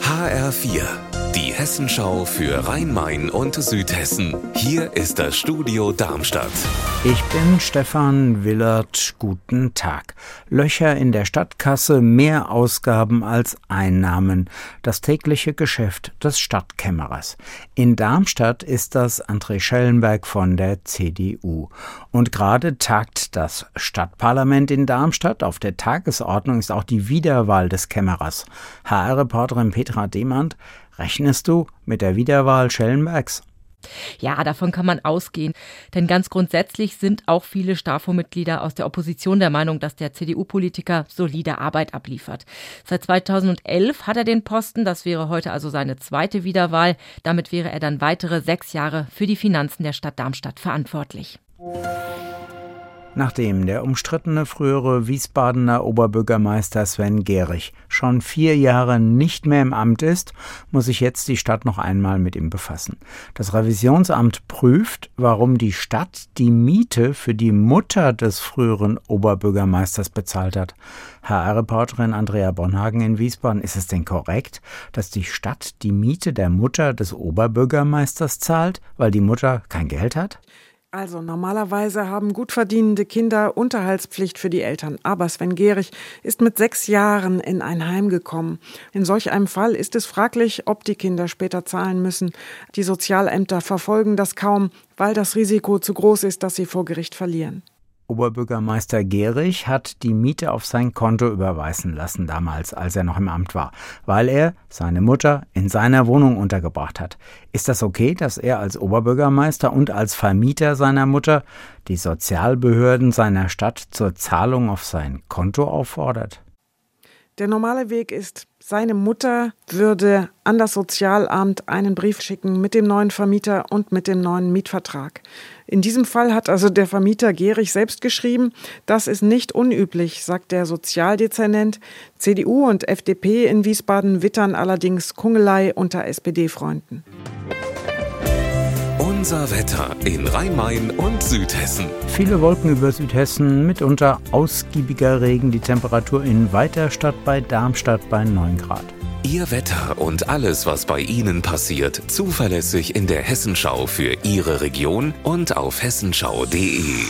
HR4, die Hessenschau für Rhein-Main und Südhessen. Hier ist das Studio Darmstadt. Ich bin Stefan Willert. Guten Tag. Löcher in der Stadtkasse, mehr Ausgaben als Einnahmen. Das tägliche Geschäft des Stadtkämmerers. In Darmstadt ist das André Schellenberg von der CDU. Und gerade tagt das Stadtparlament in Darmstadt. Auf der Tagesordnung ist auch die Wiederwahl des Kämmerers. HR-Reporterin Petra Demand, rechnest du mit der Wiederwahl Schellenbergs? Ja, davon kann man ausgehen. Denn ganz grundsätzlich sind auch viele STAFO-Mitglieder aus der Opposition der Meinung, dass der CDU-Politiker solide Arbeit abliefert. Seit 2011 hat er den Posten. Das wäre heute also seine zweite Wiederwahl. Damit wäre er dann weitere sechs Jahre für die Finanzen der Stadt Darmstadt verantwortlich. Nachdem der umstrittene frühere Wiesbadener Oberbürgermeister Sven Gehrig schon vier Jahre nicht mehr im Amt ist, muss sich jetzt die Stadt noch einmal mit ihm befassen. Das Revisionsamt prüft, warum die Stadt die Miete für die Mutter des früheren Oberbürgermeisters bezahlt hat. HR-Reporterin Andrea Bonhagen in Wiesbaden, ist es denn korrekt, dass die Stadt die Miete der Mutter des Oberbürgermeisters zahlt, weil die Mutter kein Geld hat? Also normalerweise haben gut verdienende Kinder Unterhaltspflicht für die Eltern. Aber Sven Gehrig ist mit sechs Jahren in ein Heim gekommen. In solch einem Fall ist es fraglich, ob die Kinder später zahlen müssen. Die Sozialämter verfolgen das kaum, weil das Risiko zu groß ist, dass sie vor Gericht verlieren. Oberbürgermeister Gehrig hat die Miete auf sein Konto überweisen lassen damals, als er noch im Amt war, weil er seine Mutter in seiner Wohnung untergebracht hat. Ist das okay, dass er als Oberbürgermeister und als Vermieter seiner Mutter die Sozialbehörden seiner Stadt zur Zahlung auf sein Konto auffordert? Der normale Weg ist, seine Mutter würde an das Sozialamt einen Brief schicken mit dem neuen Vermieter und mit dem neuen Mietvertrag. In diesem Fall hat also der Vermieter Gehrig selbst geschrieben. Das ist nicht unüblich, sagt der Sozialdezernent. CDU und FDP in Wiesbaden wittern allerdings Kungelei unter SPD-Freunden. Unser Wetter in Rhein-Main und Südhessen. Viele Wolken über Südhessen, mitunter ausgiebiger Regen, die Temperatur in Weiterstadt bei Darmstadt bei 9 Grad. Ihr Wetter und alles, was bei Ihnen passiert, zuverlässig in der Hessenschau für Ihre Region und auf hessenschau.de.